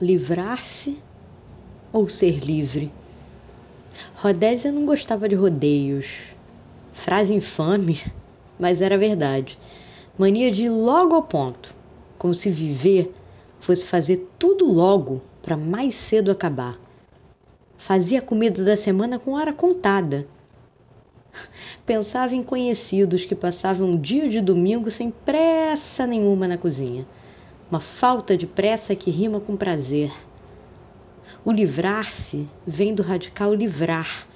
livrar-se ou ser livre? Rodésia não gostava de rodeios. Frase infame, mas era verdade. Mania de ir logo ao ponto, como se viver fosse fazer tudo logo para mais cedo acabar. Fazia a comida da semana com hora contada. Pensava em conhecidos que passavam um dia de domingo sem pressa nenhuma na cozinha uma falta de pressa que rima com prazer. O livrar-se vem do radical livrar,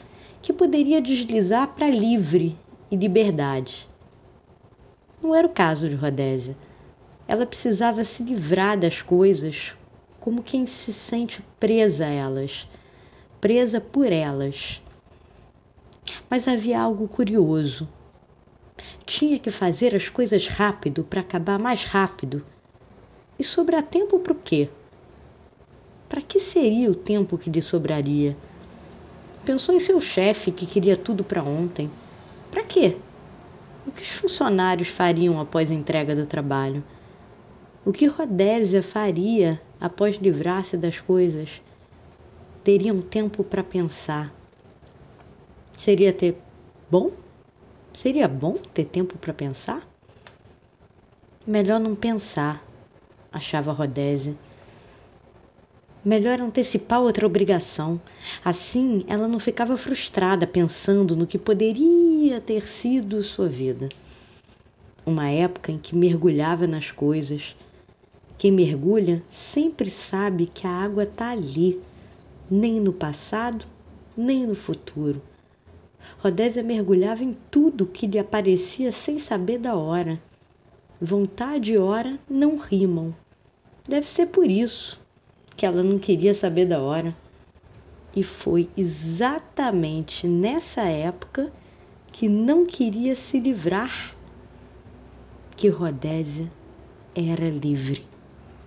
que poderia deslizar para livre e liberdade. Não era o caso de Rodésia. Ela precisava se livrar das coisas como quem se sente presa a elas, presa por elas. Mas havia algo curioso. Tinha que fazer as coisas rápido para acabar mais rápido e sobrar tempo para o quê? Para que seria o tempo que lhe sobraria? Pensou em seu chefe que queria tudo para ontem. Para quê? O que os funcionários fariam após a entrega do trabalho? O que Rodésia faria após livrar-se das coisas? Teria um tempo para pensar. Seria ter bom? Seria bom ter tempo para pensar? Melhor não pensar achava Rodésia. Melhor antecipar outra obrigação. Assim, ela não ficava frustrada pensando no que poderia ter sido sua vida. Uma época em que mergulhava nas coisas. Quem mergulha sempre sabe que a água está ali, nem no passado, nem no futuro. Rodésia mergulhava em tudo que lhe aparecia sem saber da hora. Vontade e hora não rimam. Deve ser por isso que ela não queria saber da hora. E foi exatamente nessa época que não queria se livrar que Rodésia era livre.